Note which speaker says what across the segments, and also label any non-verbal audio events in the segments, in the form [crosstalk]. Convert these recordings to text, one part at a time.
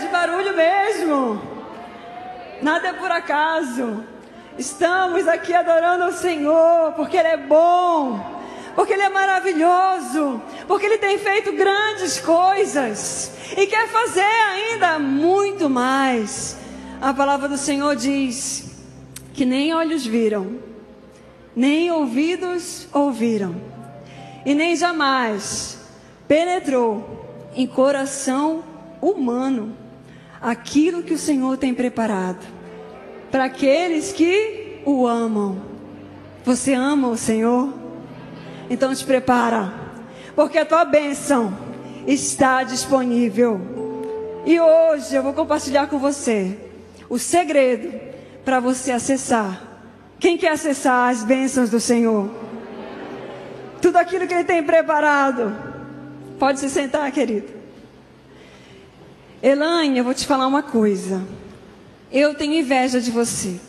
Speaker 1: de barulho mesmo. Nada é por acaso. Estamos aqui adorando ao Senhor, porque Ele é bom, porque Ele é maravilhoso, porque Ele tem feito grandes coisas e quer fazer ainda muito mais. A palavra do Senhor diz que nem olhos viram, nem ouvidos ouviram, e nem jamais penetrou em coração humano aquilo que o Senhor tem preparado para aqueles que o amam. Você ama o Senhor? Então te prepara, porque a tua bênção está disponível. E hoje eu vou compartilhar com você o segredo para você acessar. Quem quer acessar as bênçãos do Senhor? Tudo aquilo que Ele tem preparado. Pode se sentar, querido. Elaine, eu vou te falar uma coisa. Eu tenho inveja de você.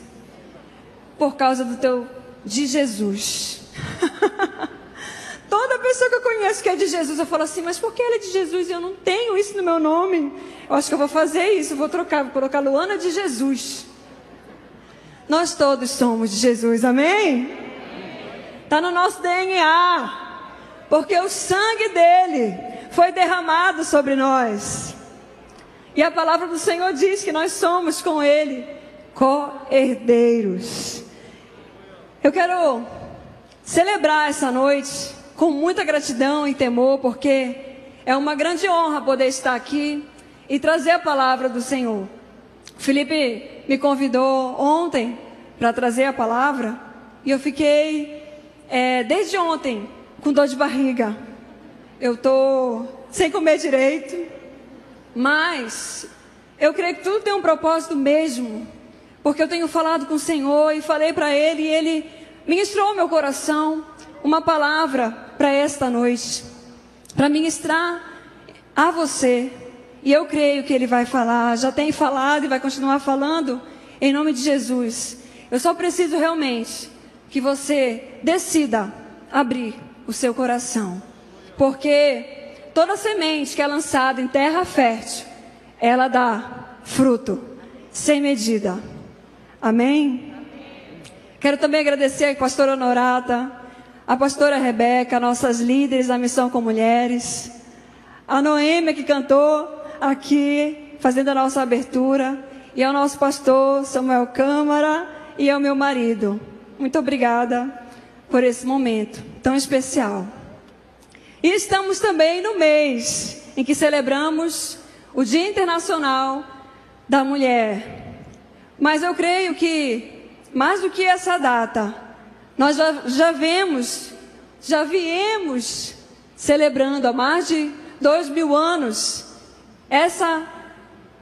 Speaker 1: Por causa do teu de Jesus. [laughs] Toda pessoa que eu conheço que é de Jesus, eu falo assim, mas por que ela é de Jesus e eu não tenho isso no meu nome? Eu acho que eu vou fazer isso, vou trocar, vou colocar Luana de Jesus. Nós todos somos de Jesus, amém? Está no nosso DNA, porque o sangue dele foi derramado sobre nós. E a palavra do Senhor diz que nós somos com Ele co-herdeiros. Eu quero celebrar essa noite com muita gratidão e temor, porque é uma grande honra poder estar aqui e trazer a palavra do Senhor. Felipe me convidou ontem para trazer a palavra e eu fiquei é, desde ontem com dor de barriga. Eu estou sem comer direito. Mas eu creio que tudo tem um propósito mesmo, porque eu tenho falado com o Senhor e falei para Ele e Ele ministrou meu coração uma palavra para esta noite, para ministrar a você. E eu creio que Ele vai falar, já tem falado e vai continuar falando, em nome de Jesus. Eu só preciso realmente que você decida abrir o seu coração, porque toda semente que é lançada em terra fértil, ela dá fruto sem medida. Amém? Quero também agradecer a pastora Honorata, a pastora Rebeca, nossas líderes da Missão com Mulheres, a Noêmia que cantou aqui, fazendo a nossa abertura, e ao nosso pastor Samuel Câmara e ao meu marido. Muito obrigada por esse momento tão especial. E estamos também no mês em que celebramos o Dia Internacional da Mulher. Mas eu creio que, mais do que essa data, nós já, já vemos, já viemos celebrando há mais de dois mil anos essa,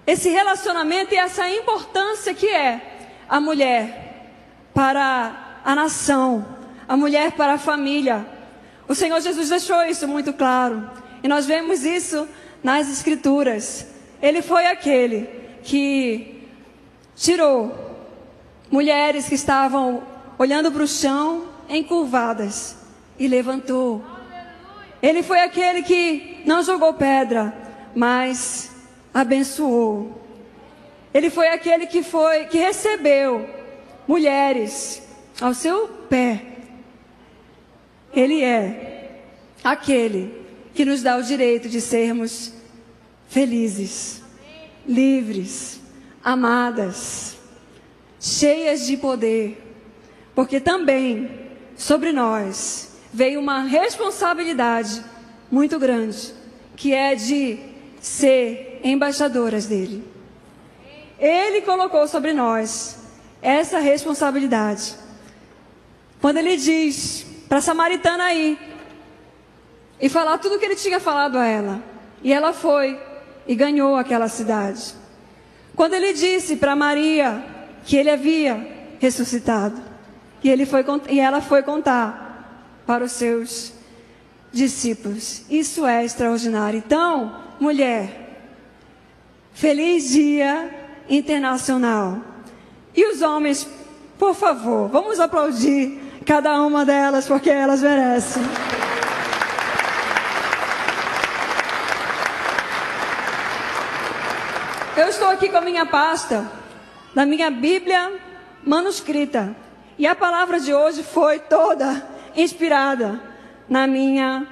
Speaker 1: esse relacionamento e essa importância que é a mulher para a nação, a mulher para a família, o Senhor Jesus deixou isso muito claro. E nós vemos isso nas Escrituras. Ele foi aquele que tirou mulheres que estavam olhando para o chão, encurvadas, e levantou. Ele foi aquele que não jogou pedra, mas abençoou. Ele foi aquele que foi que recebeu mulheres ao seu pé ele é aquele que nos dá o direito de sermos felizes, livres, amadas, cheias de poder, porque também sobre nós veio uma responsabilidade muito grande, que é de ser embaixadoras dele. Ele colocou sobre nós essa responsabilidade. Quando ele diz para a samaritana ir e falar tudo o que ele tinha falado a ela. E ela foi e ganhou aquela cidade. Quando ele disse para Maria que ele havia ressuscitado, e, ele foi, e ela foi contar para os seus discípulos. Isso é extraordinário. Então, mulher, feliz dia internacional. E os homens, por favor, vamos aplaudir cada uma delas, porque elas merecem. Eu estou aqui com a minha pasta da minha Bíblia manuscrita. E a palavra de hoje foi toda inspirada na minha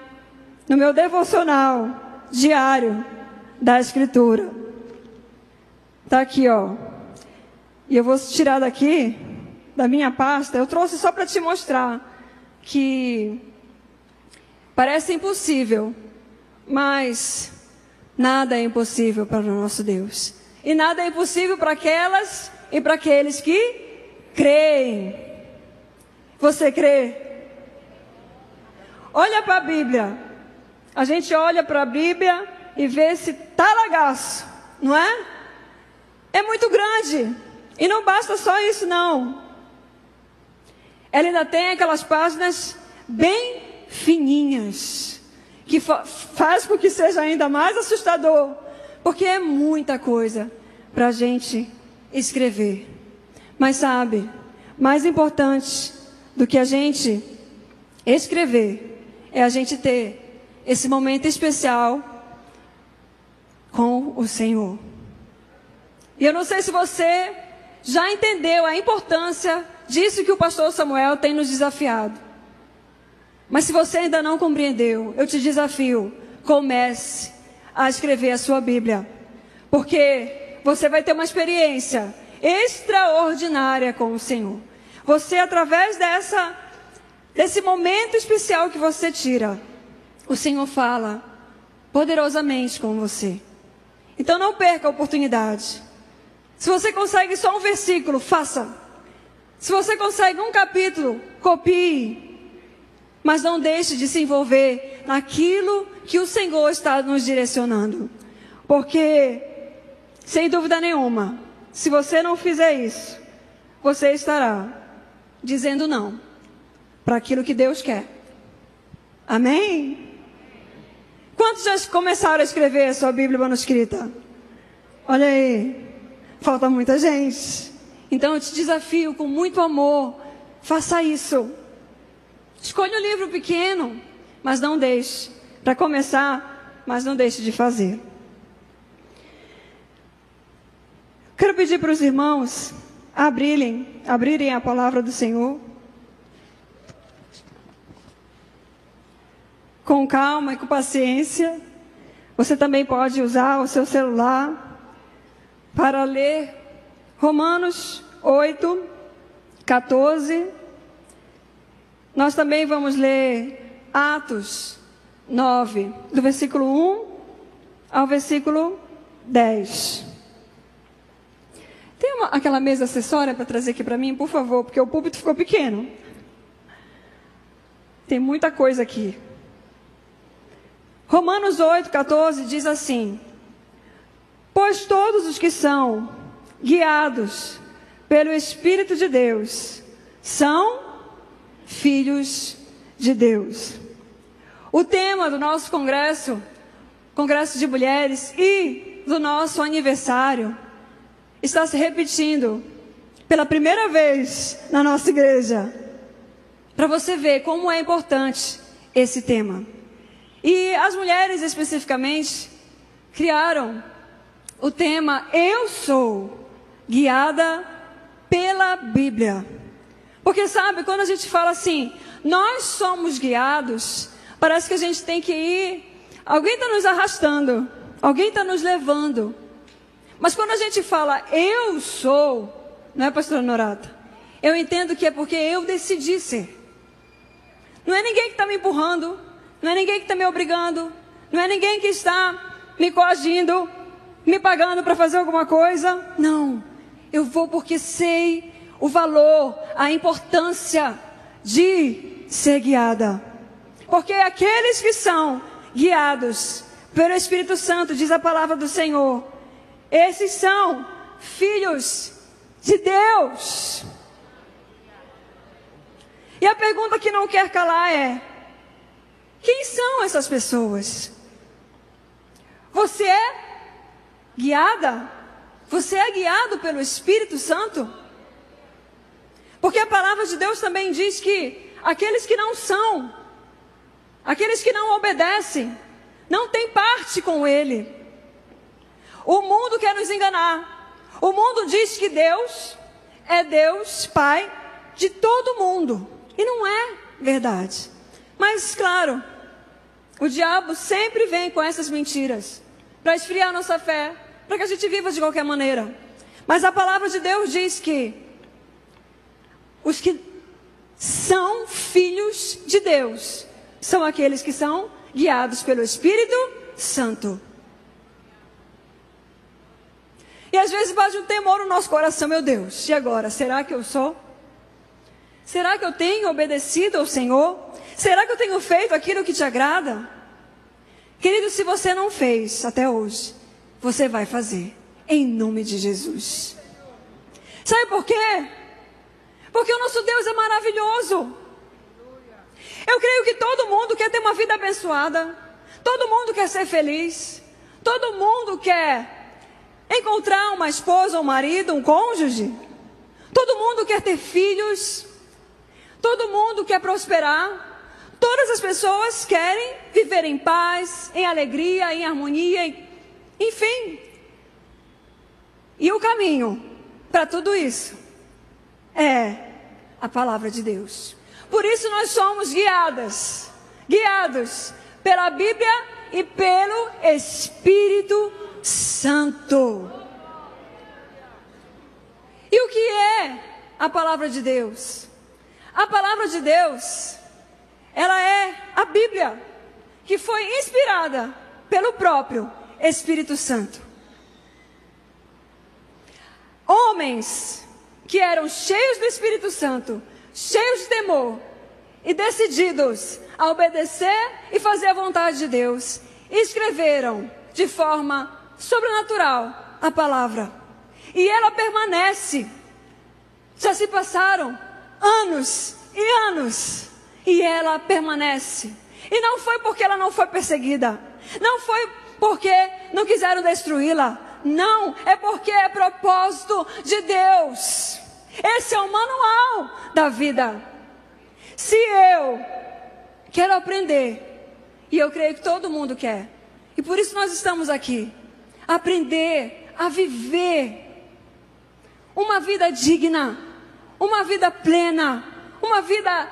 Speaker 1: no meu devocional diário da escritura. Tá aqui, ó. E eu vou tirar daqui da minha pasta. Eu trouxe só para te mostrar que parece impossível, mas nada é impossível para o nosso Deus. E nada é impossível para aquelas e para aqueles que creem. Você crê? Olha para a Bíblia. A gente olha para a Bíblia e vê esse talagaço, não é? É muito grande. E não basta só isso, não. Ela ainda tem aquelas páginas bem fininhas, que fa faz com que seja ainda mais assustador, porque é muita coisa para a gente escrever. Mas sabe, mais importante do que a gente escrever é a gente ter esse momento especial com o Senhor. E eu não sei se você já entendeu a importância disso que o pastor Samuel tem nos desafiado. Mas se você ainda não compreendeu, eu te desafio, comece a escrever a sua Bíblia. Porque você vai ter uma experiência extraordinária com o Senhor. Você, através dessa, desse momento especial que você tira, o Senhor fala poderosamente com você. Então não perca a oportunidade. Se você consegue só um versículo, faça. Se você consegue um capítulo, copie. Mas não deixe de se envolver naquilo que o Senhor está nos direcionando. Porque, sem dúvida nenhuma, se você não fizer isso, você estará dizendo não para aquilo que Deus quer. Amém? Quantos já começaram a escrever a sua Bíblia manuscrita? Olha aí, falta muita gente. Então eu te desafio com muito amor, faça isso. Escolha um livro pequeno, mas não deixe. Para começar, mas não deixe de fazer. Quero pedir para os irmãos abrirem, abrirem a palavra do Senhor. com calma e com paciência. Você também pode usar o seu celular para ler Romanos 8, 14. Nós também vamos ler Atos 9, do versículo 1 ao versículo 10. Tem uma, aquela mesa acessória para trazer aqui para mim, por favor, porque o púlpito ficou pequeno. Tem muita coisa aqui. Romanos 8, 14 diz assim: Pois todos os que são guiados pelo Espírito de Deus são filhos de Deus. O tema do nosso congresso, Congresso de Mulheres e do nosso aniversário, está se repetindo pela primeira vez na nossa igreja. Para você ver como é importante esse tema. E as mulheres especificamente criaram o tema Eu sou guiada pela Bíblia. Porque sabe, quando a gente fala assim, nós somos guiados, parece que a gente tem que ir, alguém está nos arrastando, alguém está nos levando. Mas quando a gente fala eu sou, não é, pastora Norata? Eu entendo que é porque eu decidi ser. Não é ninguém que está me empurrando, não é ninguém que está me obrigando. Não é ninguém que está me coagindo, me pagando para fazer alguma coisa. Não. Eu vou porque sei o valor, a importância de ser guiada. Porque aqueles que são guiados pelo Espírito Santo, diz a palavra do Senhor, esses são filhos de Deus. E a pergunta que não quer calar é: quem são essas pessoas? Você é guiada? Você é guiado pelo Espírito Santo? Porque a palavra de Deus também diz que aqueles que não são, aqueles que não obedecem, não têm parte com Ele. O mundo quer nos enganar. O mundo diz que Deus é Deus, Pai de todo mundo. E não é verdade. Mas, claro, o diabo sempre vem com essas mentiras para esfriar nossa fé, para que a gente viva de qualquer maneira. Mas a palavra de Deus diz que os que são filhos de Deus são aqueles que são guiados pelo Espírito Santo. E às vezes bate um temor no nosso coração, meu Deus, e agora? Será que eu sou? Será que eu tenho obedecido ao Senhor? Será que eu tenho feito aquilo que te agrada? Querido, se você não fez até hoje, você vai fazer, em nome de Jesus. Sabe por quê? Porque o nosso Deus é maravilhoso. Eu creio que todo mundo quer ter uma vida abençoada, todo mundo quer ser feliz, todo mundo quer encontrar uma esposa, um marido, um cônjuge, todo mundo quer ter filhos, todo mundo quer prosperar. Todas as pessoas querem viver em paz, em alegria, em harmonia, enfim. E o caminho para tudo isso é a palavra de Deus. Por isso nós somos guiadas, guiados pela Bíblia e pelo Espírito Santo. E o que é a palavra de Deus? A palavra de Deus ela é a Bíblia, que foi inspirada pelo próprio Espírito Santo. Homens que eram cheios do Espírito Santo, cheios de temor e decididos a obedecer e fazer a vontade de Deus, escreveram de forma sobrenatural a palavra. E ela permanece. Já se passaram anos e anos e ela permanece. E não foi porque ela não foi perseguida, não foi porque não quiseram destruí-la, não, é porque é propósito de Deus. Esse é o manual da vida. Se eu quero aprender, e eu creio que todo mundo quer, e por isso nós estamos aqui, aprender a viver uma vida digna, uma vida plena, uma vida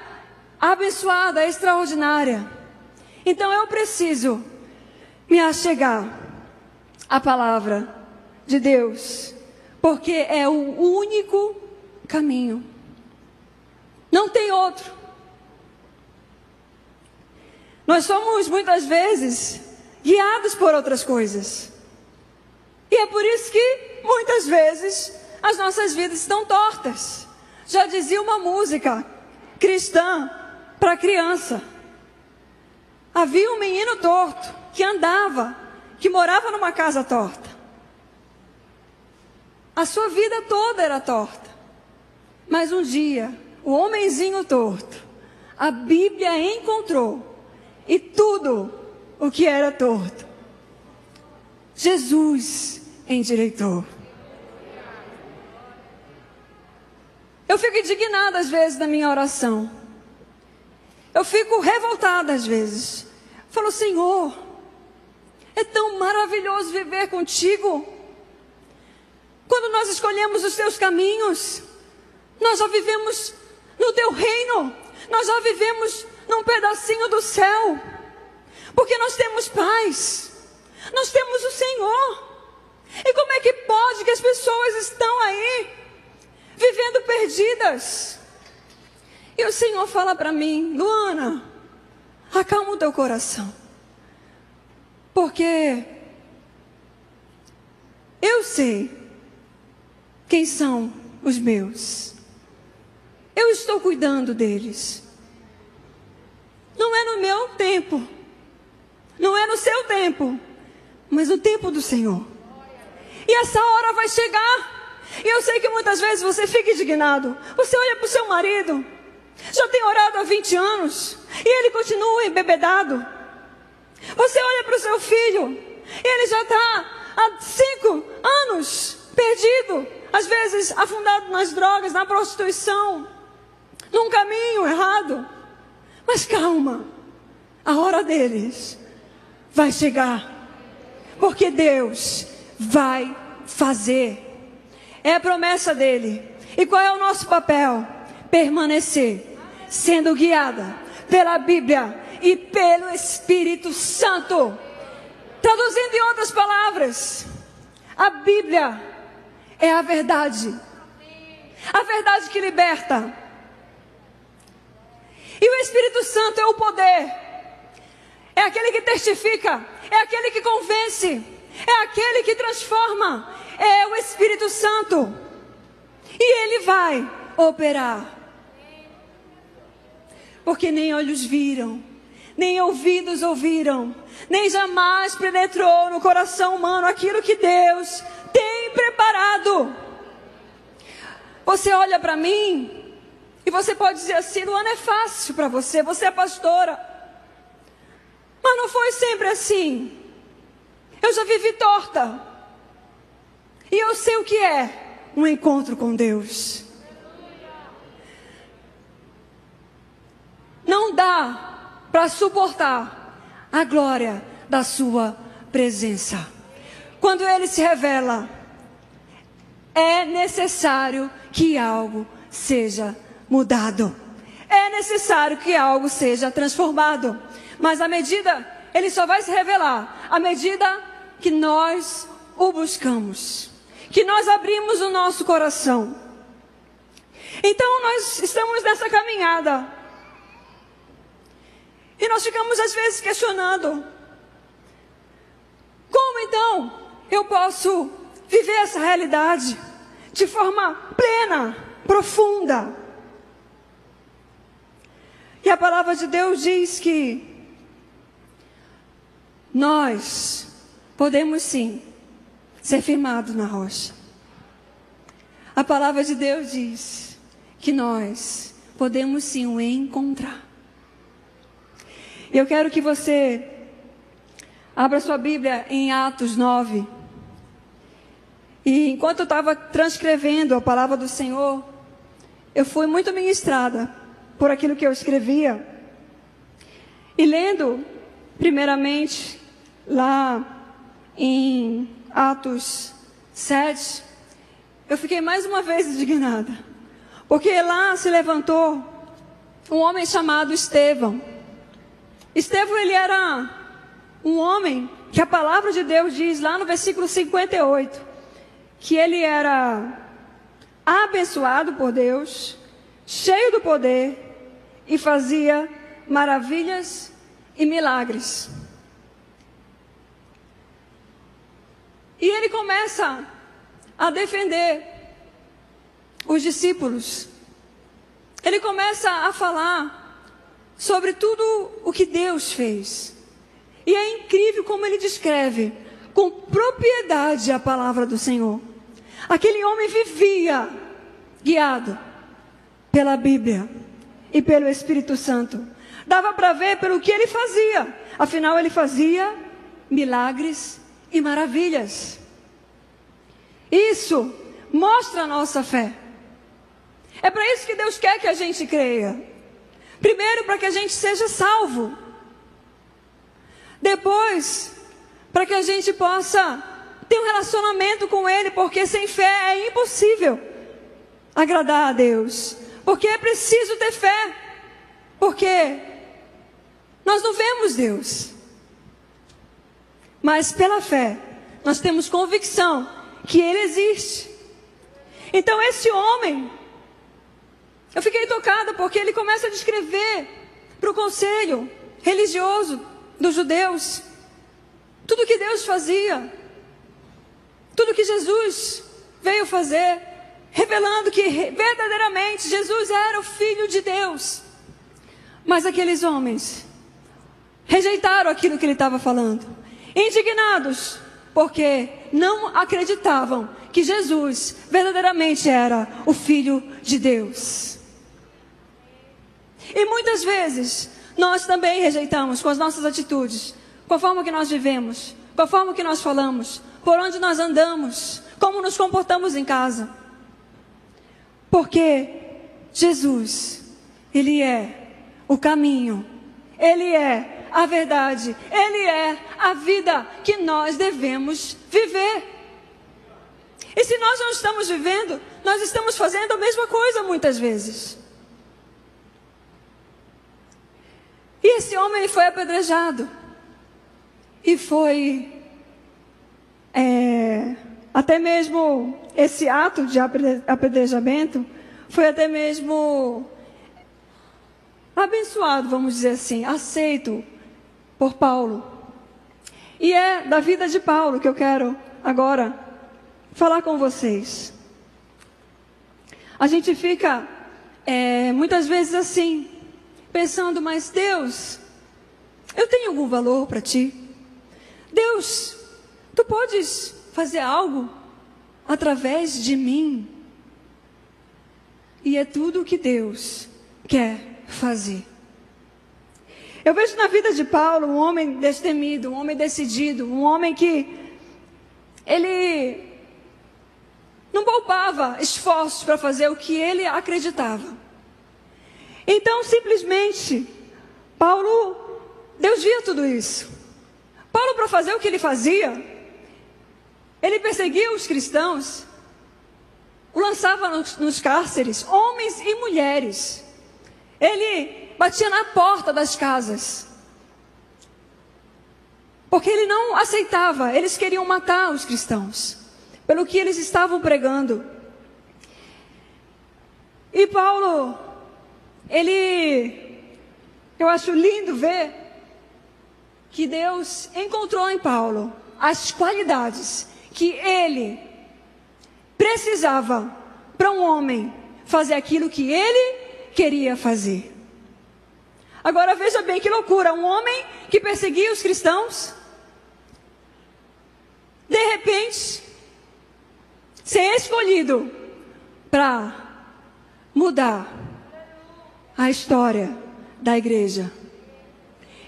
Speaker 1: abençoada, extraordinária. Então eu preciso me achegar à palavra de Deus, porque é o único caminho. Não tem outro. Nós somos muitas vezes guiados por outras coisas. E é por isso que muitas vezes as nossas vidas estão tortas. Já dizia uma música cristã para criança. Havia um menino torto que andava, que morava numa casa torta. A sua vida toda era torta. Mas um dia, o homenzinho torto, a Bíblia encontrou e tudo o que era torto. Jesus endireitou. Eu fico indignada às vezes na minha oração. Eu fico revoltada às vezes. Falo, Senhor, é tão maravilhoso viver contigo. Quando nós escolhemos os teus caminhos, nós já vivemos no teu reino, nós já vivemos num pedacinho do céu, porque nós temos paz, nós temos o Senhor. E como é que pode que as pessoas estão aí vivendo perdidas? E o Senhor fala para mim, Luana, acalma o teu coração. Porque eu sei quem são os meus. Eu estou cuidando deles. Não é no meu tempo. Não é no seu tempo. Mas no tempo do Senhor. E essa hora vai chegar. E eu sei que muitas vezes você fica indignado. Você olha para o seu marido. Já tem orado há 20 anos e ele continua embebedado. Você olha para o seu filho e ele já está há cinco anos perdido, às vezes afundado nas drogas, na prostituição, num caminho errado. Mas calma, a hora deles vai chegar, porque Deus vai fazer. É a promessa dele. E qual é o nosso papel? Permanecer, sendo guiada pela Bíblia e pelo Espírito Santo. Traduzindo em outras palavras, a Bíblia é a verdade. A verdade que liberta. E o Espírito Santo é o poder. É aquele que testifica, é aquele que convence, é aquele que transforma, é o Espírito Santo. E ele vai operar. Porque nem olhos viram, nem ouvidos ouviram, nem jamais penetrou no coração humano aquilo que Deus tem preparado. Você olha para mim e você pode dizer assim: Luana, é fácil para você, você é pastora. Mas não foi sempre assim. Eu já vivi torta. E eu sei o que é um encontro com Deus. Não dá para suportar a glória da Sua presença. Quando Ele se revela, é necessário que algo seja mudado. É necessário que algo seja transformado. Mas à medida, Ele só vai se revelar à medida que nós o buscamos que nós abrimos o nosso coração. Então nós estamos nessa caminhada. E nós ficamos às vezes questionando: como então eu posso viver essa realidade de forma plena, profunda? E a palavra de Deus diz que nós podemos sim ser firmado na rocha. A palavra de Deus diz que nós podemos sim o encontrar. Eu quero que você abra sua Bíblia em Atos 9. E enquanto eu estava transcrevendo a palavra do Senhor, eu fui muito ministrada por aquilo que eu escrevia. E lendo, primeiramente, lá em Atos 7, eu fiquei mais uma vez indignada. Porque lá se levantou um homem chamado Estevão. Estevão, ele era um homem que a palavra de Deus diz lá no versículo 58, que ele era abençoado por Deus, cheio do poder e fazia maravilhas e milagres. E ele começa a defender os discípulos. Ele começa a falar sobre tudo o que Deus fez. E é incrível como ele descreve com propriedade a palavra do Senhor. Aquele homem vivia guiado pela Bíblia e pelo Espírito Santo. Dava para ver pelo que ele fazia. Afinal, ele fazia milagres e maravilhas. Isso mostra a nossa fé. É para isso que Deus quer que a gente creia. Primeiro, para que a gente seja salvo. Depois, para que a gente possa ter um relacionamento com Ele, porque sem fé é impossível agradar a Deus. Porque é preciso ter fé. Porque nós não vemos Deus. Mas pela fé, nós temos convicção que Ele existe. Então, esse homem, eu fiquei tocada porque ele começa a descrever para o conselho religioso dos judeus tudo que Deus fazia, tudo que Jesus veio fazer, revelando que verdadeiramente Jesus era o Filho de Deus. Mas aqueles homens rejeitaram aquilo que ele estava falando indignados, porque não acreditavam que Jesus verdadeiramente era o Filho de Deus. E muitas vezes nós também rejeitamos com as nossas atitudes, com a forma que nós vivemos, com a forma que nós falamos, por onde nós andamos, como nos comportamos em casa. Porque Jesus, Ele é o caminho, Ele é a verdade, Ele é a vida que nós devemos viver. E se nós não estamos vivendo, nós estamos fazendo a mesma coisa muitas vezes. E esse homem foi apedrejado. E foi. É, até mesmo esse ato de apedrejamento foi até mesmo abençoado, vamos dizer assim, aceito por Paulo. E é da vida de Paulo que eu quero agora falar com vocês. A gente fica é, muitas vezes assim, pensando, mas Deus, eu tenho algum valor para ti? Deus, tu podes fazer algo através de mim? E é tudo o que Deus quer fazer. Eu vejo na vida de Paulo um homem destemido, um homem decidido, um homem que ele não poupava esforços para fazer o que ele acreditava. Então, simplesmente, Paulo, Deus via tudo isso. Paulo, para fazer o que ele fazia, ele perseguia os cristãos, o lançava nos, nos cárceres, homens e mulheres. Ele batia na porta das casas. Porque ele não aceitava, eles queriam matar os cristãos, pelo que eles estavam pregando. E Paulo ele, eu acho lindo ver que Deus encontrou em Paulo as qualidades que ele precisava para um homem fazer aquilo que ele queria fazer. Agora veja bem que loucura, um homem que perseguia os cristãos, de repente, ser escolhido para mudar a história da igreja.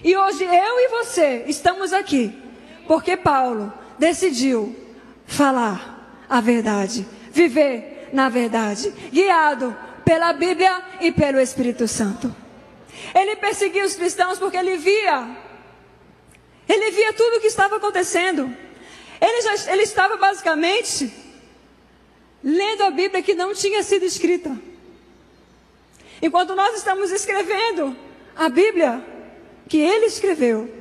Speaker 1: E hoje eu e você estamos aqui porque Paulo decidiu falar a verdade, viver na verdade, guiado pela Bíblia e pelo Espírito Santo. Ele perseguia os cristãos porque ele via, ele via tudo o que estava acontecendo. Ele, já, ele estava basicamente lendo a Bíblia que não tinha sido escrita. Enquanto nós estamos escrevendo a Bíblia que ele escreveu,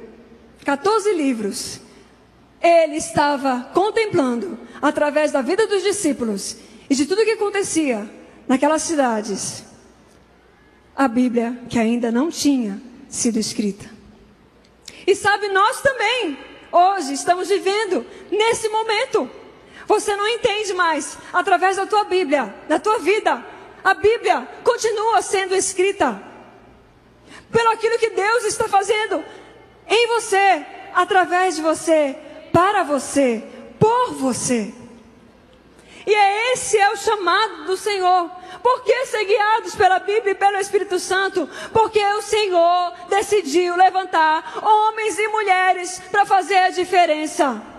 Speaker 1: 14 livros, ele estava contemplando, através da vida dos discípulos e de tudo o que acontecia naquelas cidades, a Bíblia que ainda não tinha sido escrita. E sabe, nós também, hoje, estamos vivendo nesse momento. Você não entende mais, através da tua Bíblia, da tua vida, a Bíblia continua sendo escrita pelo aquilo que Deus está fazendo em você, através de você, para você, por você. E é esse é o chamado do Senhor. Por que ser guiados pela Bíblia e pelo Espírito Santo? Porque o Senhor decidiu levantar homens e mulheres para fazer a diferença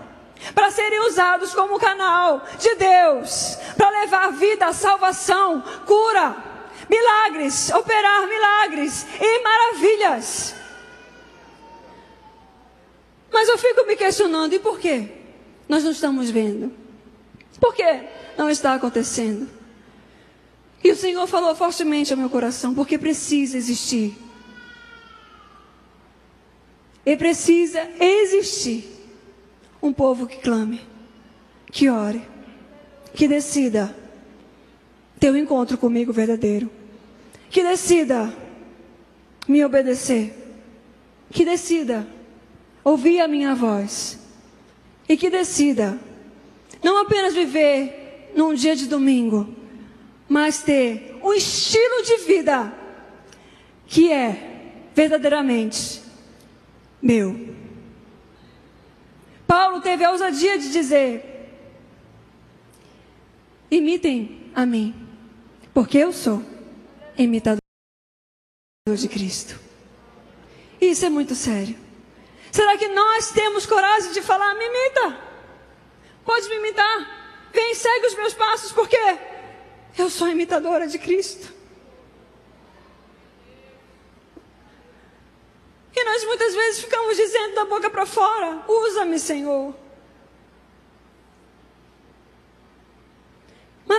Speaker 1: para serem usados como canal de Deus, para levar vida, salvação, cura, milagres, operar milagres e maravilhas. Mas eu fico me questionando, e por quê? Nós não estamos vendo. Por que não está acontecendo? E o Senhor falou fortemente ao meu coração, porque precisa existir. E precisa existir um povo que clame, que ore, que decida ter um encontro comigo verdadeiro, que decida me obedecer, que decida ouvir a minha voz e que decida não apenas viver num dia de domingo, mas ter um estilo de vida que é verdadeiramente meu. Paulo teve a ousadia de dizer: imitem a mim, porque eu sou imitador de Cristo. Isso é muito sério. Será que nós temos coragem de falar, me imita? Pode me imitar. Vem, segue os meus passos, porque eu sou imitadora de Cristo. E nós muitas vezes ficamos dizendo da boca para fora: usa-me, Senhor.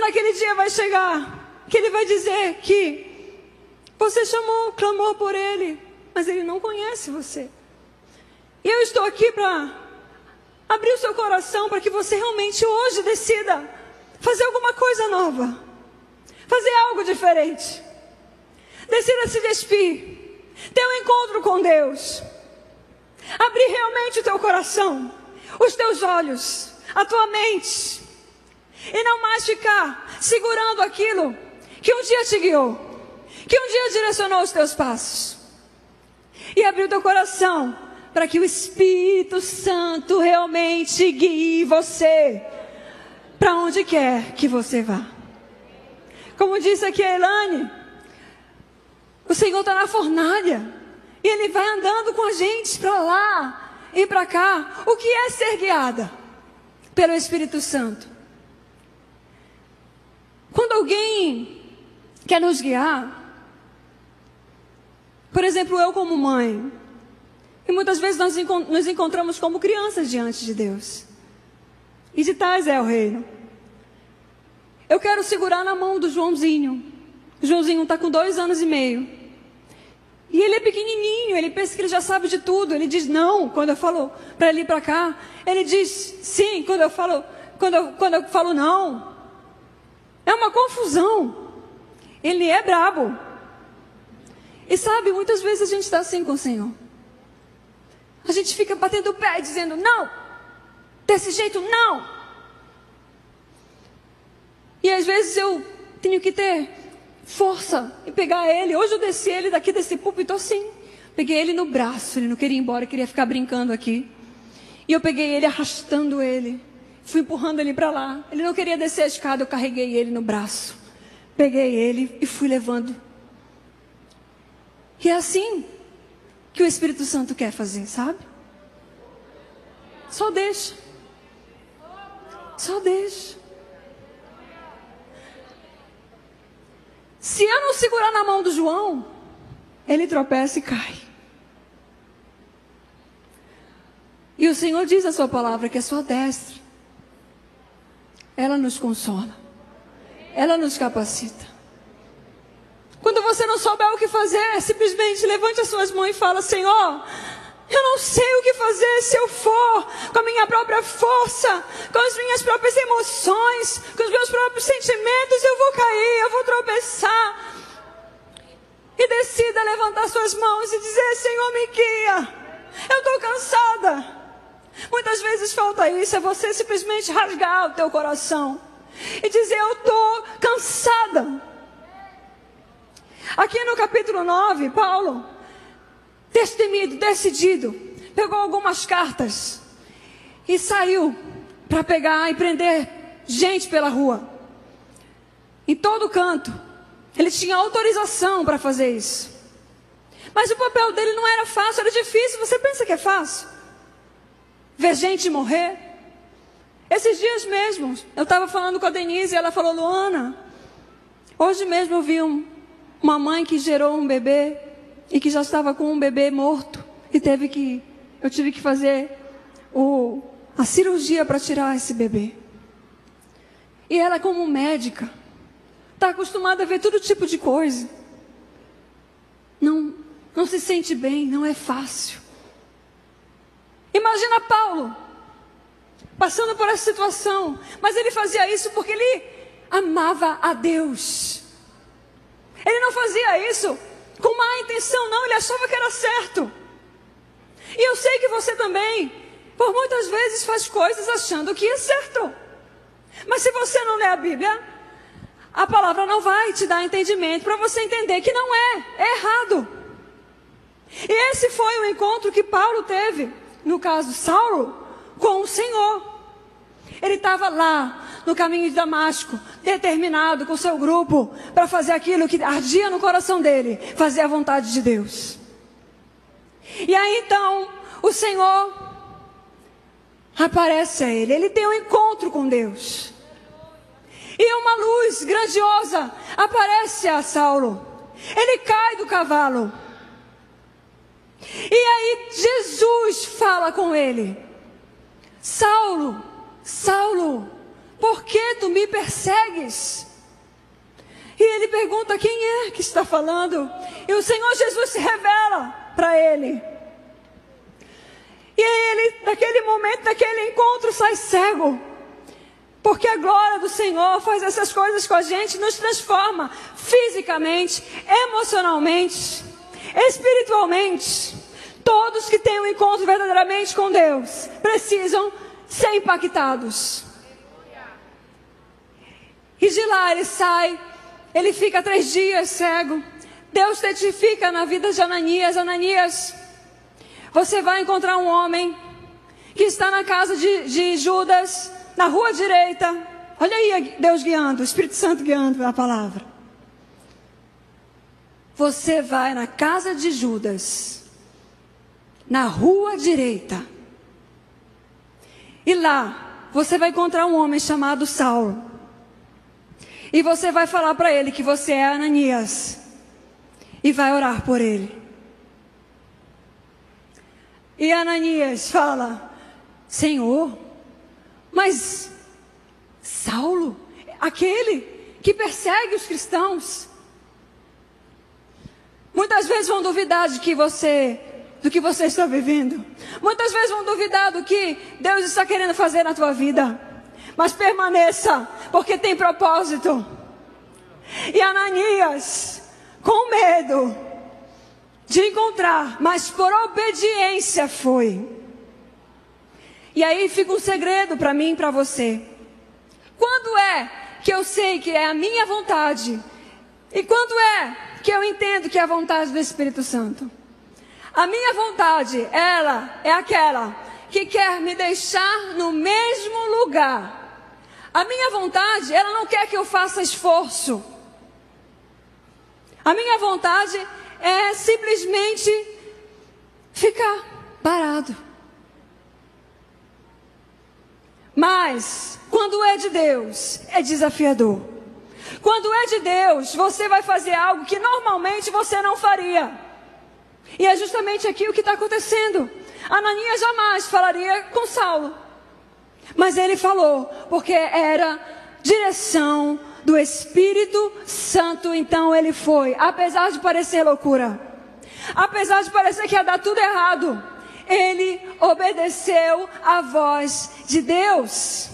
Speaker 1: naquele dia vai chegar, que ele vai dizer que você chamou, clamou por ele, mas ele não conhece você. E eu estou aqui para abrir o seu coração para que você realmente hoje decida fazer alguma coisa nova, fazer algo diferente. Decida se despir, ter um encontro com Deus, abrir realmente o teu coração, os teus olhos, a tua mente, e não mais ficar segurando aquilo que um dia te guiou, que um dia direcionou os teus passos, e abrir o teu coração para que o Espírito Santo realmente guie você para onde quer que você vá. Como disse aqui a Elane, o Senhor está na fornalha e Ele vai andando com a gente para lá e para cá. O que é ser guiada pelo Espírito Santo? Quando alguém quer nos guiar, por exemplo, eu como mãe, e muitas vezes nós nos encontramos como crianças diante de Deus. E de tais é o reino. Eu quero segurar na mão do Joãozinho. Joãozinho está com dois anos e meio. E ele é pequenininho, ele pensa que ele já sabe de tudo. Ele diz não quando eu falo para ele para cá. Ele diz sim quando eu falo, quando eu, quando eu falo não. É uma confusão. Ele é brabo. E sabe, muitas vezes a gente está assim com o Senhor. A gente fica batendo o pé dizendo não, desse jeito não. E às vezes eu tenho que ter força e pegar ele. Hoje eu desci ele daqui desse púlpito assim. Peguei ele no braço, ele não queria ir embora, queria ficar brincando aqui. E eu peguei ele arrastando ele. Fui empurrando ele para lá. Ele não queria descer a escada, eu carreguei ele no braço. Peguei ele e fui levando. E é assim que o Espírito Santo quer fazer, sabe? Só deixa. Só deixa. Se eu não segurar na mão do João, ele tropeça e cai. E o Senhor diz a sua palavra que a sua destra, ela nos consola, ela nos capacita. Quando você não souber o que fazer, simplesmente levante as suas mãos e fala: Senhor, eu não sei o que fazer se eu for com a minha própria força, com as minhas próprias emoções, com os meus próprios sentimentos. Eu vou cair, eu vou tropeçar. E decida levantar suas mãos e dizer: Senhor, me guia. Eu estou cansada. Muitas vezes falta isso, é você simplesmente rasgar o teu coração e dizer: Eu estou cansada. Aqui no capítulo 9, Paulo, destemido, decidido, pegou algumas cartas e saiu para pegar e prender gente pela rua. Em todo canto. Ele tinha autorização para fazer isso. Mas o papel dele não era fácil, era difícil. Você pensa que é fácil? Ver gente morrer? Esses dias mesmo, eu estava falando com a Denise e ela falou: Luana, hoje mesmo eu vi um, uma mãe que gerou um bebê e que já estava com um bebê morto e teve que eu tive que fazer o, a cirurgia para tirar esse bebê. E ela como médica está acostumada a ver todo tipo de coisa. Não, não se sente bem, não é fácil. Imagina Paulo passando por essa situação, mas ele fazia isso porque ele amava a Deus. Ele não fazia isso com má intenção, não, ele achava que era certo. E eu sei que você também, por muitas vezes, faz coisas achando que é certo. Mas se você não lê a Bíblia, a palavra não vai te dar entendimento para você entender que não é, é errado. E esse foi o encontro que Paulo teve, no caso Saulo, com o Senhor. Ele estava lá, no caminho de Damasco, determinado com seu grupo para fazer aquilo que ardia no coração dele, fazer a vontade de Deus. E aí então, o Senhor aparece a ele, ele tem um encontro com Deus. E uma luz grandiosa aparece a Saulo. Ele cai do cavalo. E aí Jesus fala com ele: Saulo, Saulo, Por que tu me persegues? E ele pergunta: Quem é que está falando? E o Senhor Jesus se revela para ele. E ele, naquele momento, naquele encontro, sai cego. Porque a glória do Senhor faz essas coisas com a gente, nos transforma fisicamente, emocionalmente, espiritualmente. Todos que têm um encontro verdadeiramente com Deus precisam ser impactados. E de lá ele sai, ele fica três dias cego. Deus testifica na vida de Ananias: Ananias, você vai encontrar um homem que está na casa de, de Judas, na rua direita. Olha aí Deus guiando, o Espírito Santo guiando a palavra. Você vai na casa de Judas, na rua direita. E lá você vai encontrar um homem chamado Saulo. E você vai falar para ele que você é Ananias. E vai orar por ele. E Ananias fala: Senhor, mas Saulo, aquele que persegue os cristãos, muitas vezes vão duvidar de que você, do que você está vivendo. Muitas vezes vão duvidar do que Deus está querendo fazer na tua vida. Mas permaneça, porque tem propósito. E Ananias, com medo de encontrar, mas por obediência foi. E aí fica um segredo para mim e para você. Quando é que eu sei que é a minha vontade? E quando é que eu entendo que é a vontade do Espírito Santo? A minha vontade, ela é aquela que quer me deixar no mesmo lugar. A minha vontade, ela não quer que eu faça esforço. A minha vontade é simplesmente ficar parado. Mas, quando é de Deus, é desafiador. Quando é de Deus, você vai fazer algo que normalmente você não faria. E é justamente aqui o que está acontecendo. Ananias jamais falaria com Saulo. Mas ele falou, porque era direção do Espírito Santo, então ele foi. Apesar de parecer loucura. Apesar de parecer que ia dar tudo errado ele obedeceu à voz de Deus.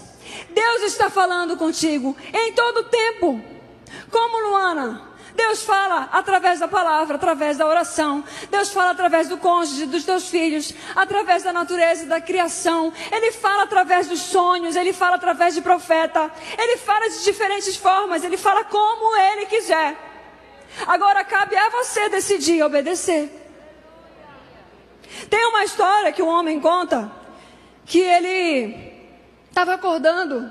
Speaker 1: Deus está falando contigo em todo tempo. Como Luana, Deus fala através da palavra, através da oração. Deus fala através do cônjuge, dos teus filhos, através da natureza e da criação. Ele fala através dos sonhos, ele fala através de profeta. Ele fala de diferentes formas, ele fala como ele quiser. Agora cabe a você decidir obedecer. Tem uma história que um homem conta que ele estava acordando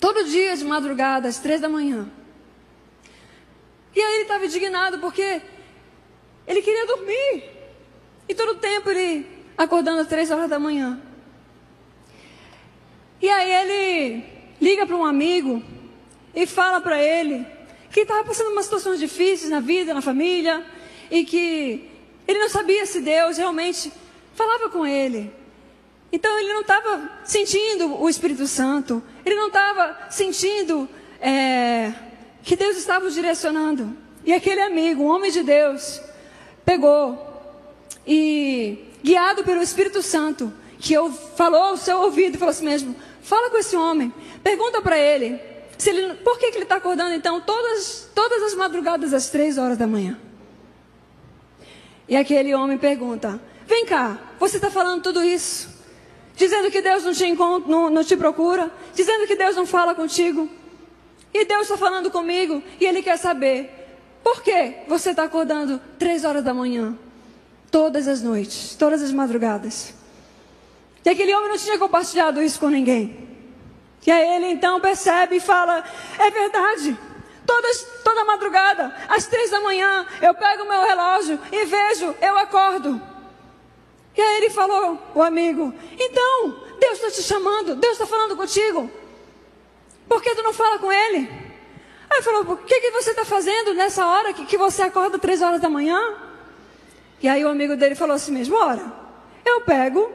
Speaker 1: todo dia de madrugada, às três da manhã. E aí ele estava indignado porque ele queria dormir. E todo o tempo ele acordando às três horas da manhã. E aí ele liga para um amigo e fala para ele que estava passando umas situações difíceis na vida, na família, e que ele não sabia se Deus realmente falava com ele. Então ele não estava sentindo o Espírito Santo. Ele não estava sentindo é, que Deus estava o direcionando. E aquele amigo, um homem de Deus, pegou e, guiado pelo Espírito Santo, que eu, falou ao seu ouvido falou assim mesmo: fala com esse homem, pergunta para ele, se ele, por que, que ele está acordando então todas, todas as madrugadas às três horas da manhã. E aquele homem pergunta: Vem cá, você está falando tudo isso? Dizendo que Deus não te, encontra, não, não te procura? Dizendo que Deus não fala contigo? E Deus está falando comigo e Ele quer saber: Por que você está acordando três horas da manhã? Todas as noites, todas as madrugadas. E aquele homem não tinha compartilhado isso com ninguém. E aí ele então percebe e fala: É verdade. Todas, toda madrugada, às três da manhã, eu pego meu relógio e vejo, eu acordo. E aí ele falou, o amigo, então, Deus está te chamando, Deus está falando contigo. Por que tu não fala com ele? Aí falou, o que, que você está fazendo nessa hora que, que você acorda três horas da manhã? E aí o amigo dele falou assim mesmo, ora, eu pego,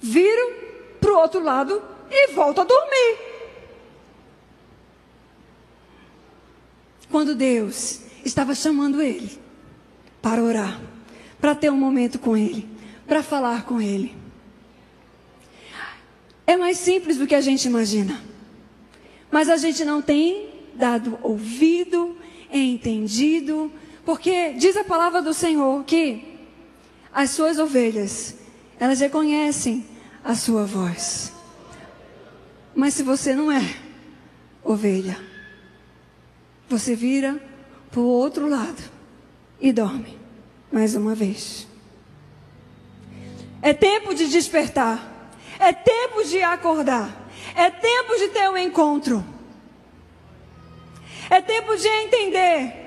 Speaker 1: viro para o outro lado e volta a dormir. Quando Deus estava chamando ele para orar, para ter um momento com ele, para falar com ele. É mais simples do que a gente imagina. Mas a gente não tem dado ouvido, entendido, porque diz a palavra do Senhor que as suas ovelhas, elas reconhecem a sua voz. Mas se você não é ovelha, você vira para o outro lado e dorme mais uma vez. É tempo de despertar. É tempo de acordar. É tempo de ter um encontro. É tempo de entender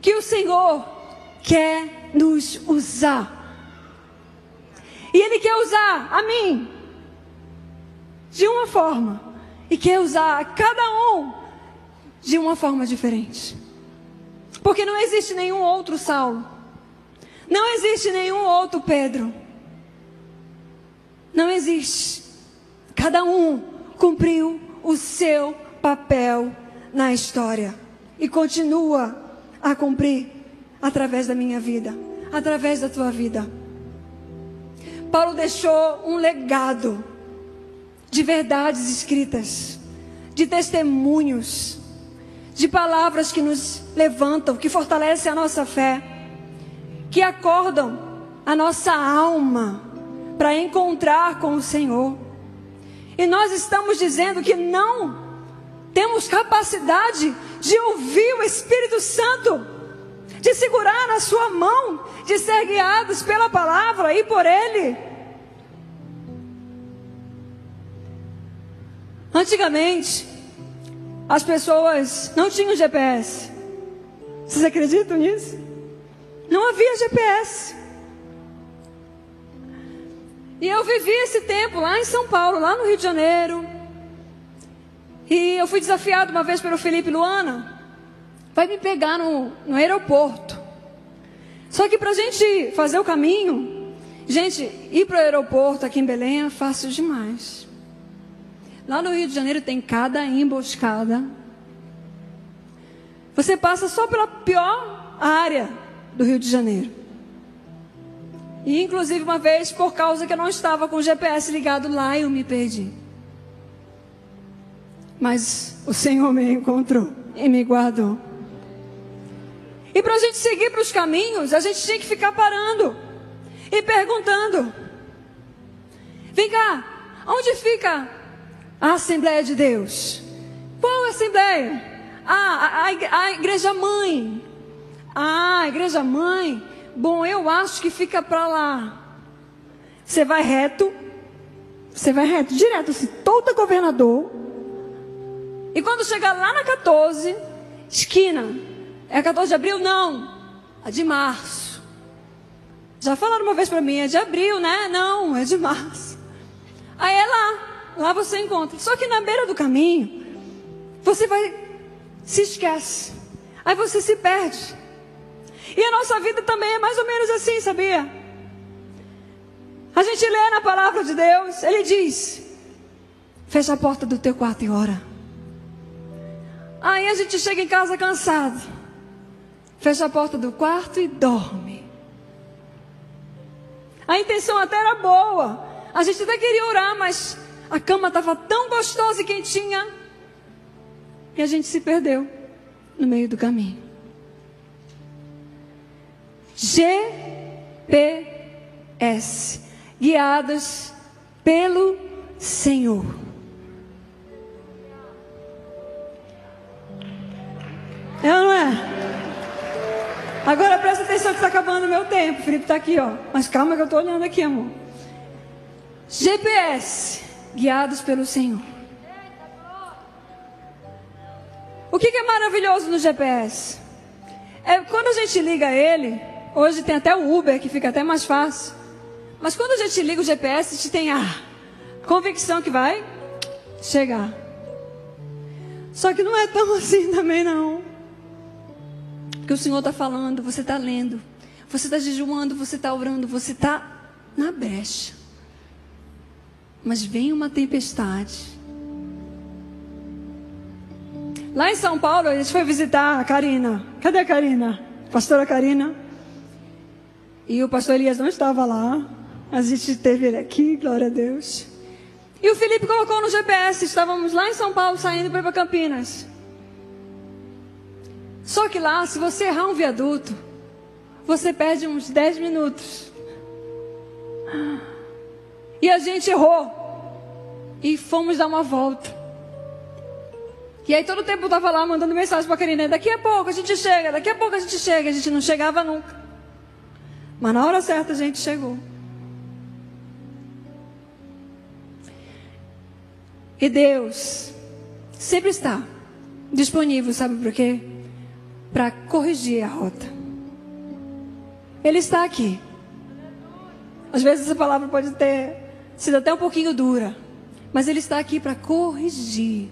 Speaker 1: que o Senhor quer nos usar. E Ele quer usar a mim de uma forma e quer usar a cada um de uma forma diferente. Porque não existe nenhum outro Saulo. Não existe nenhum outro Pedro. Não existe. Cada um cumpriu o seu papel na história e continua a cumprir através da minha vida, através da tua vida. Paulo deixou um legado de verdades escritas, de testemunhos, de palavras que nos levantam, que fortalecem a nossa fé, que acordam a nossa alma para encontrar com o Senhor. E nós estamos dizendo que não temos capacidade de ouvir o Espírito Santo, de segurar na Sua mão, de ser guiados pela palavra e por Ele. Antigamente, as pessoas não tinham GPS. Vocês acreditam nisso? Não havia GPS. E eu vivi esse tempo lá em São Paulo, lá no Rio de Janeiro. E eu fui desafiado uma vez pelo Felipe Luana. Vai me pegar no, no aeroporto. Só que para a gente fazer o caminho, gente, ir para o aeroporto aqui em Belém é fácil demais. Lá no Rio de Janeiro tem cada emboscada. Você passa só pela pior área do Rio de Janeiro. E inclusive uma vez, por causa que eu não estava com o GPS ligado lá, eu me perdi. Mas o Senhor me encontrou e me guardou. E para a gente seguir para os caminhos, a gente tinha que ficar parando e perguntando: Vem cá, onde fica a Assembleia de Deus? Qual Assembleia? Ah, a, a, a Igreja Mãe. Ah, a Igreja Mãe Bom, eu acho que fica para lá. Você vai reto, você vai reto, direto, assim, todo governador. E quando chegar lá na 14, esquina, é a 14 de abril? Não, a de março. Já falaram uma vez para mim, é de abril, né? Não, é de março. Aí é lá, lá você encontra. Só que na beira do caminho, você vai, se esquece. Aí você se perde. E a nossa vida também é mais ou menos assim, sabia? A gente lê na palavra de Deus, ele diz: fecha a porta do teu quarto e ora. Aí a gente chega em casa cansado, fecha a porta do quarto e dorme. A intenção até era boa, a gente até queria orar, mas a cama estava tão gostosa e quentinha, e a gente se perdeu no meio do caminho. GPS, guiadas pelo Senhor. É ou não é? Agora presta atenção que está acabando o meu tempo. Felipe está aqui, ó. Mas calma que eu estou olhando aqui, amor. GPS, guiados pelo Senhor. O que, que é maravilhoso no GPS? É quando a gente liga ele, Hoje tem até o Uber, que fica até mais fácil. Mas quando a gente liga o GPS, gente tem a convicção que vai chegar. Só que não é tão [laughs] assim também, não. Porque o Senhor está falando, você está lendo, você está jejuando, você está orando, você está na brecha. mas vem uma tempestade. Lá em São Paulo, a gente foi visitar a Karina. Cadê a Karina? Pastora Karina. E o pastor Elias não estava lá. A gente teve ele aqui, glória a Deus. E o Felipe colocou no GPS. Estávamos lá em São Paulo, saindo para Campinas. Só que lá, se você errar um viaduto, você perde uns 10 minutos. E a gente errou. E fomos dar uma volta. E aí todo o tempo eu estava lá mandando mensagem para a Karina. Daqui a pouco a gente chega, daqui a pouco a gente chega. A gente não chegava nunca. Mas na hora certa a gente chegou. E Deus sempre está disponível, sabe por quê? Para corrigir a rota. Ele está aqui. Às vezes essa palavra pode ter sido até um pouquinho dura, mas Ele está aqui para corrigir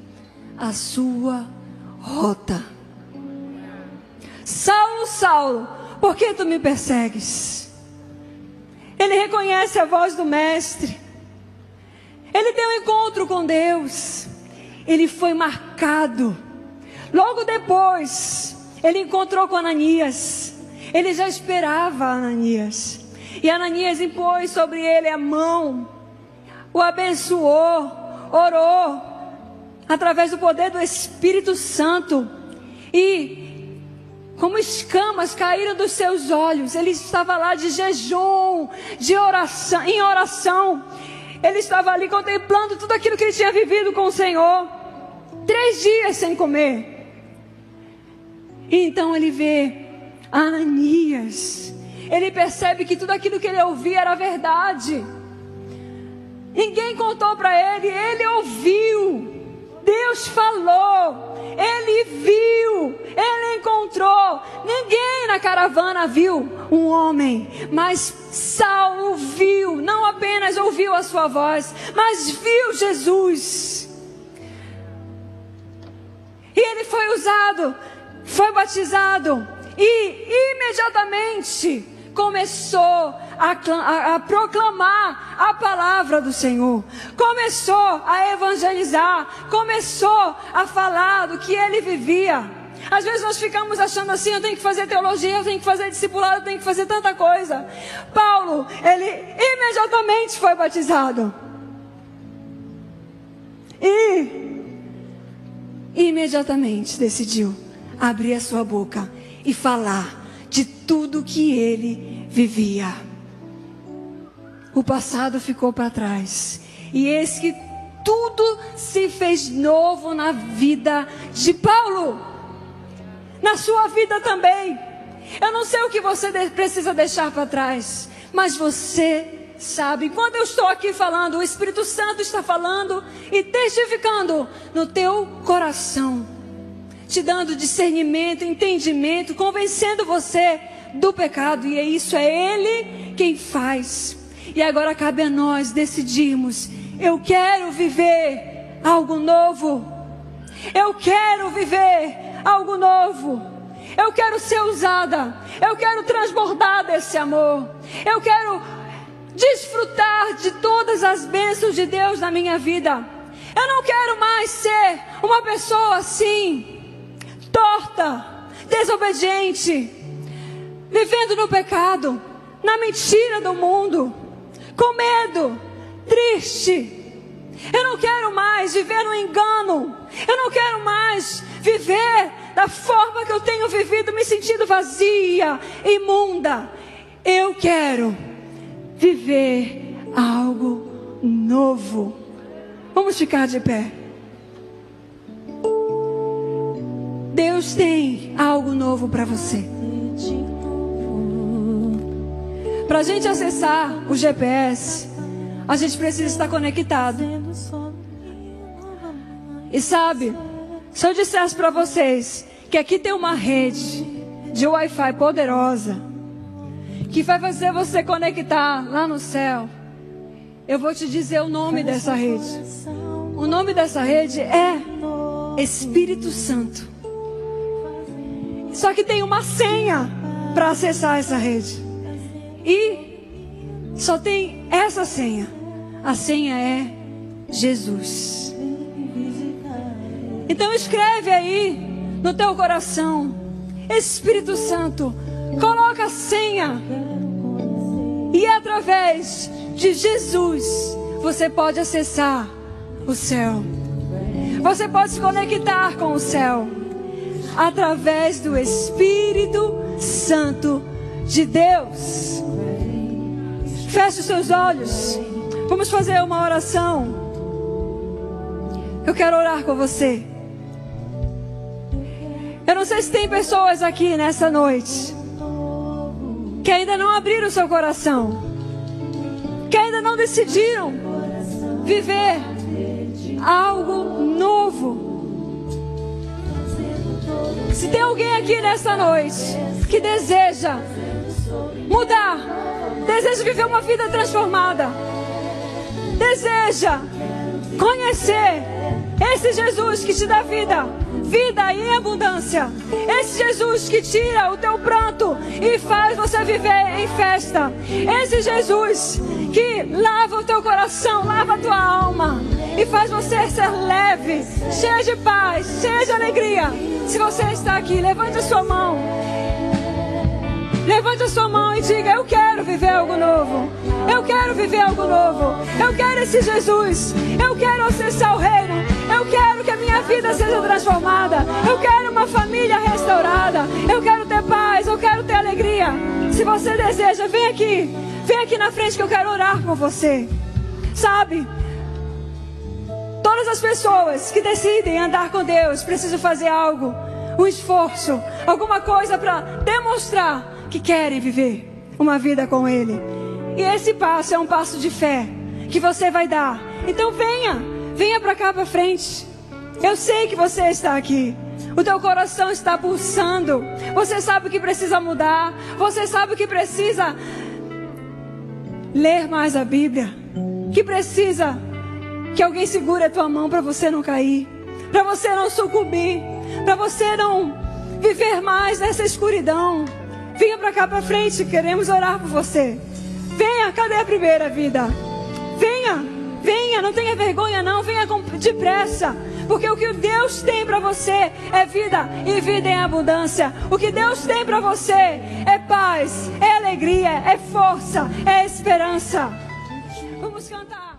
Speaker 1: a sua rota. Saulo, Saulo, por que tu me persegues? Ele reconhece a voz do Mestre. Ele tem um encontro com Deus. Ele foi marcado. Logo depois, ele encontrou com Ananias. Ele já esperava Ananias. E Ananias impôs sobre ele a mão, o abençoou, orou, através do poder do Espírito Santo. E como escamas caíram dos seus olhos, ele estava lá de jejum, de oração, em oração. Ele estava ali contemplando tudo aquilo que ele tinha vivido com o Senhor. Três dias sem comer. E então ele vê Ananias. Ele percebe que tudo aquilo que ele ouvia era verdade. Ninguém contou para ele, ele ouviu. Deus falou, ele viu, ele encontrou. Ninguém na caravana viu um homem, mas Saulo viu, não apenas ouviu a sua voz, mas viu Jesus. E ele foi usado, foi batizado, e imediatamente começou a, a, a, proclamar a palavra do Senhor, começou a evangelizar, começou a falar do que ele vivia. Às vezes nós ficamos achando assim: eu tenho que fazer teologia, eu tenho que fazer discipulado, eu tenho que fazer tanta coisa. Paulo, ele imediatamente foi batizado. E imediatamente decidiu abrir a sua boca e falar de tudo que ele vivia. O passado ficou para trás. E eis que tudo se fez novo na vida de Paulo. Na sua vida também. Eu não sei o que você precisa deixar para trás, mas você sabe. Quando eu estou aqui falando, o Espírito Santo está falando e testificando no teu coração te dando discernimento, entendimento, convencendo você do pecado, e é isso, é Ele quem faz. E agora cabe a nós decidirmos: eu quero viver algo novo, eu quero viver algo novo. Eu quero ser usada, eu quero transbordar desse amor, eu quero desfrutar de todas as bênçãos de Deus na minha vida. Eu não quero mais ser uma pessoa assim, torta, desobediente, vivendo no pecado, na mentira do mundo, com medo, triste. Eu não quero mais viver no engano. Eu não quero mais viver da forma que eu tenho vivido, me sentindo vazia, imunda. Eu quero viver algo novo. Vamos ficar de pé. Deus tem algo novo para você. Para a gente acessar o GPS, a gente precisa estar conectado. E sabe, se eu dissesse para vocês que aqui tem uma rede de Wi-Fi poderosa, que vai fazer você conectar lá no céu, eu vou te dizer o nome dessa rede. O nome dessa rede é Espírito Santo. Só que tem uma senha para acessar essa rede. E só tem essa senha. A senha é Jesus. Então escreve aí no teu coração, Espírito Santo, coloca a senha. E através de Jesus você pode acessar o céu. Você pode se conectar com o céu através do Espírito Santo de Deus. Feche os seus olhos. Vamos fazer uma oração. Eu quero orar com você. Eu não sei se tem pessoas aqui nessa noite que ainda não abriram seu coração, que ainda não decidiram viver algo novo. Se tem alguém aqui nessa noite que deseja mudar, deseja viver uma vida transformada, deseja conhecer esse Jesus que te dá vida, vida em abundância. Esse Jesus que tira o teu pranto e faz você viver em festa. Esse Jesus que lava o teu coração, lava a tua alma e faz você ser leve, cheio de paz, cheio de alegria. Se você está aqui, levante a sua mão. Levante a sua mão e diga: Eu quero viver algo novo. Eu quero viver algo novo. Eu quero esse Jesus. Eu quero acessar o reino. Eu quero que a minha vida seja transformada. Eu quero uma família restaurada. Eu quero ter paz. Eu quero ter alegria. Se você deseja, vem aqui. Vem aqui na frente que eu quero orar com você. Sabe? Todas as pessoas que decidem andar com Deus precisam fazer algo, um esforço, alguma coisa para demonstrar que querem viver uma vida com Ele. E esse passo é um passo de fé que você vai dar. Então venha, venha para cá para frente. Eu sei que você está aqui. O teu coração está pulsando. Você sabe o que precisa mudar. Você sabe o que precisa ler mais a Bíblia. Que precisa que alguém segure a tua mão para você não cair, para você não sucumbir, para você não viver mais nessa escuridão. Venha para cá para frente, queremos orar por você. Venha, cadê a primeira vida? Venha, venha, não tenha vergonha não, venha depressa. Porque o que Deus tem para você é vida e vida em abundância. O que Deus tem para você é paz, é alegria, é força, é esperança. Vamos cantar.